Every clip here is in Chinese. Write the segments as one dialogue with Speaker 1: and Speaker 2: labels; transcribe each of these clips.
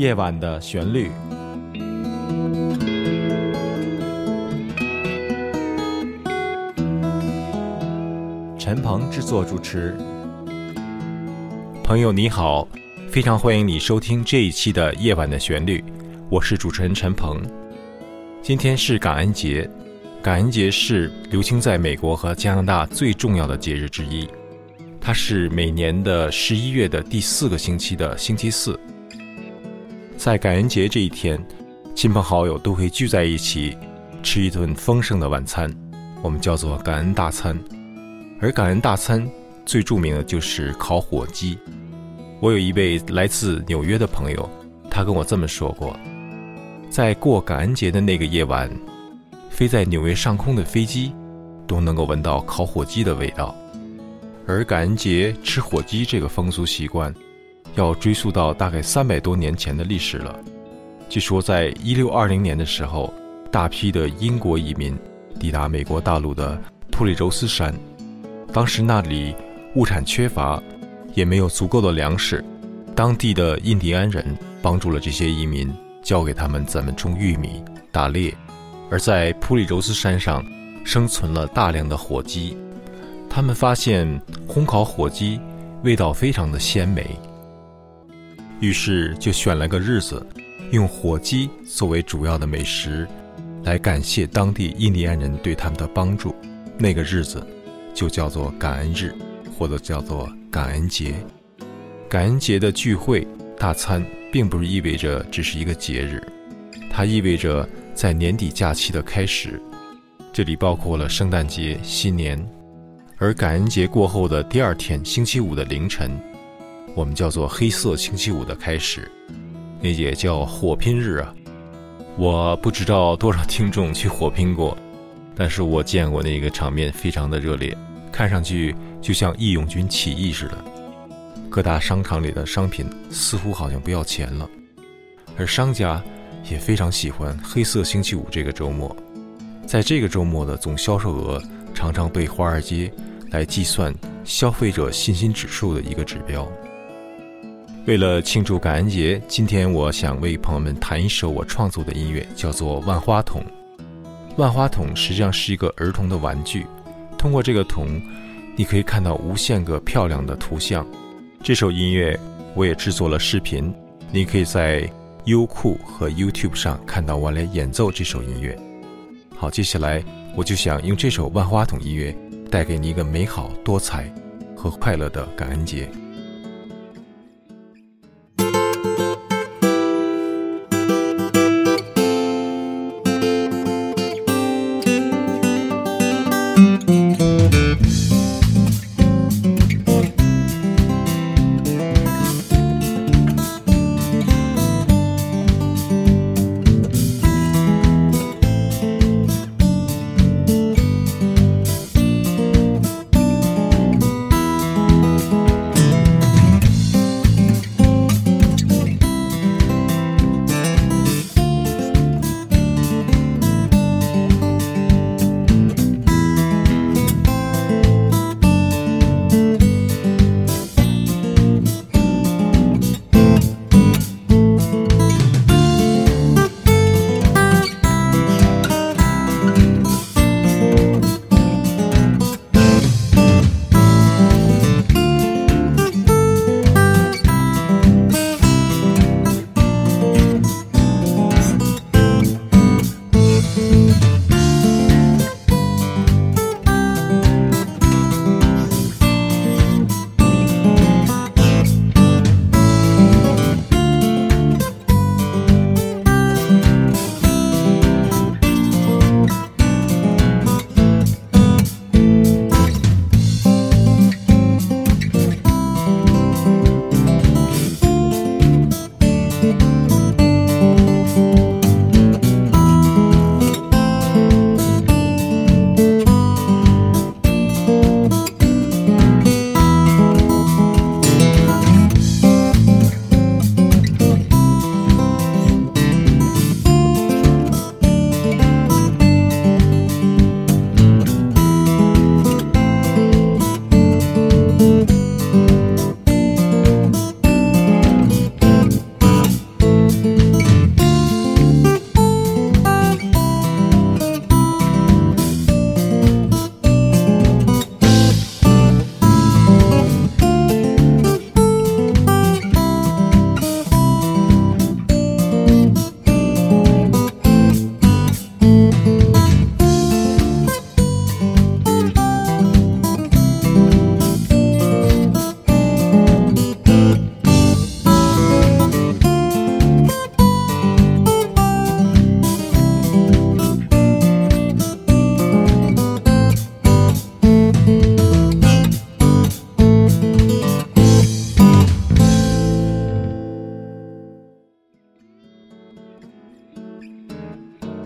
Speaker 1: 夜晚的旋律。陈鹏制作主持。朋友你好，非常欢迎你收听这一期的《夜晚的旋律》，我是主持人陈鹏。今天是感恩节，感恩节是流行在美国和加拿大最重要的节日之一。它是每年的十一月的第四个星期的星期四。在感恩节这一天，亲朋好友都会聚在一起，吃一顿丰盛的晚餐，我们叫做感恩大餐。而感恩大餐最著名的就是烤火鸡。我有一位来自纽约的朋友，他跟我这么说过：在过感恩节的那个夜晚，飞在纽约上空的飞机都能够闻到烤火鸡的味道。而感恩节吃火鸡这个风俗习惯，要追溯到大概三百多年前的历史了。据说，在一六二零年的时候，大批的英国移民抵达美国大陆的普里柔斯山，当时那里物产缺乏，也没有足够的粮食。当地的印第安人帮助了这些移民，教给他们怎么种玉米、打猎，而在普里柔斯山上生存了大量的火鸡。他们发现烘烤火鸡味道非常的鲜美，于是就选了个日子，用火鸡作为主要的美食，来感谢当地印第安人对他们的帮助。那个日子就叫做感恩日，或者叫做感恩节。感恩节的聚会大餐，并不是意味着只是一个节日，它意味着在年底假期的开始。这里包括了圣诞节、新年。而感恩节过后的第二天，星期五的凌晨，我们叫做黑色星期五的开始，那也叫火拼日啊。我不知道多少听众去火拼过，但是我见过那个场面非常的热烈，看上去就像义勇军起义似的。各大商场里的商品似乎好像不要钱了，而商家也非常喜欢黑色星期五这个周末，在这个周末的总销售额常常被华尔街。来计算消费者信心指数的一个指标。为了庆祝感恩节，今天我想为朋友们弹一首我创作的音乐，叫做《万花筒》。万花筒实际上是一个儿童的玩具，通过这个筒，你可以看到无限个漂亮的图像。这首音乐我也制作了视频，你可以在优酷和 YouTube 上看到我来演奏这首音乐。好，接下来我就想用这首万花筒音乐。带给你一个美好、多彩和快乐的感恩节。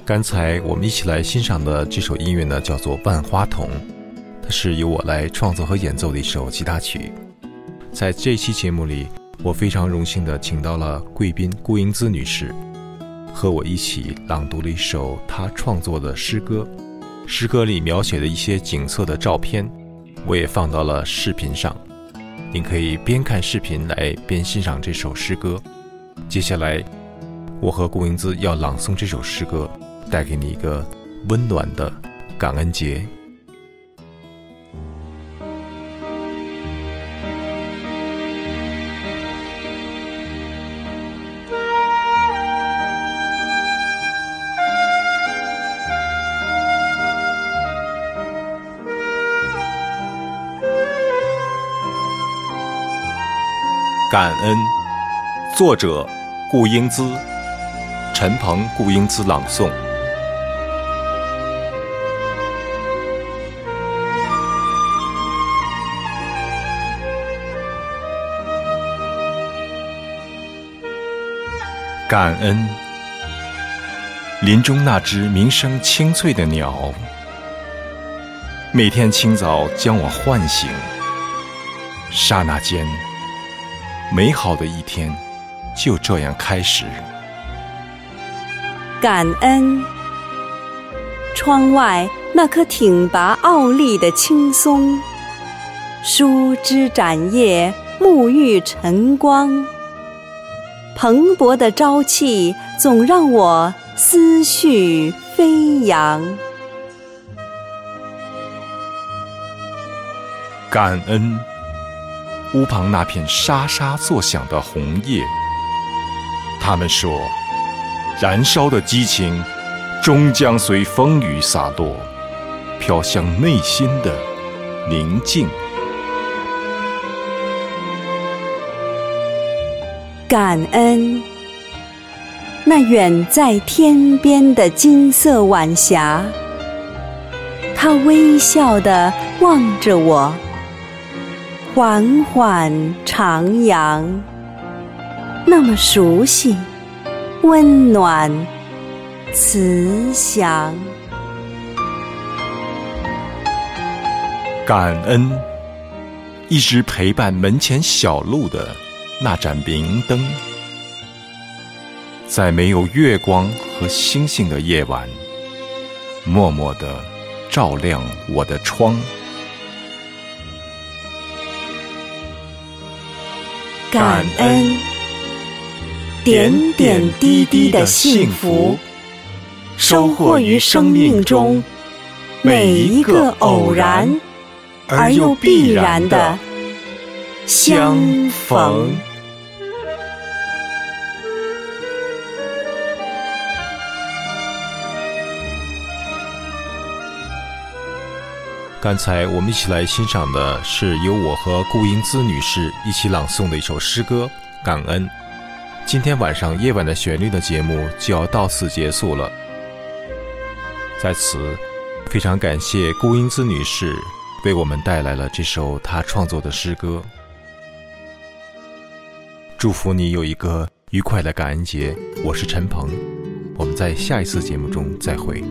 Speaker 1: 刚才我们一起来欣赏的这首音乐呢，叫做《万花筒》，它是由我来创作和演奏的一首吉他曲。在这期节目里，我非常荣幸的请到了贵宾顾英姿女士，和我一起朗读了一首她创作的诗歌。诗歌里描写的一些景色的照片，我也放到了视频上。您可以边看视频来边欣赏这首诗歌。接下来，我和顾英姿要朗诵这首诗歌，带给你一个温暖的感恩节。感恩，作者顾英姿，陈鹏、顾英姿朗诵。感恩，林中那只鸣声清脆的鸟，每天清早将我唤醒，刹那间。美好的一天就这样开始。
Speaker 2: 感恩窗外那棵挺拔傲立的青松，舒枝展叶，沐浴晨光，蓬勃的朝气总让我思绪飞扬。
Speaker 1: 感恩。屋旁那片沙沙作响的红叶，他们说，燃烧的激情终将随风雨洒落，飘向内心的宁静。
Speaker 2: 感恩那远在天边的金色晚霞，它微笑地望着我。缓缓徜徉，那么熟悉、温暖、慈祥。
Speaker 1: 感恩一直陪伴门前小路的那盏明灯，在没有月光和星星的夜晚，默默地照亮我的窗。
Speaker 2: 感恩点点滴滴的幸福，收获于生命中每一个偶然而又必然的相逢。
Speaker 1: 刚才我们一起来欣赏的是由我和顾英姿女士一起朗诵的一首诗歌《感恩》。今天晚上夜晚的旋律的节目就要到此结束了。在此，非常感谢顾英姿女士为我们带来了这首她创作的诗歌。祝福你有一个愉快的感恩节。我是陈鹏，我们在下一次节目中再会。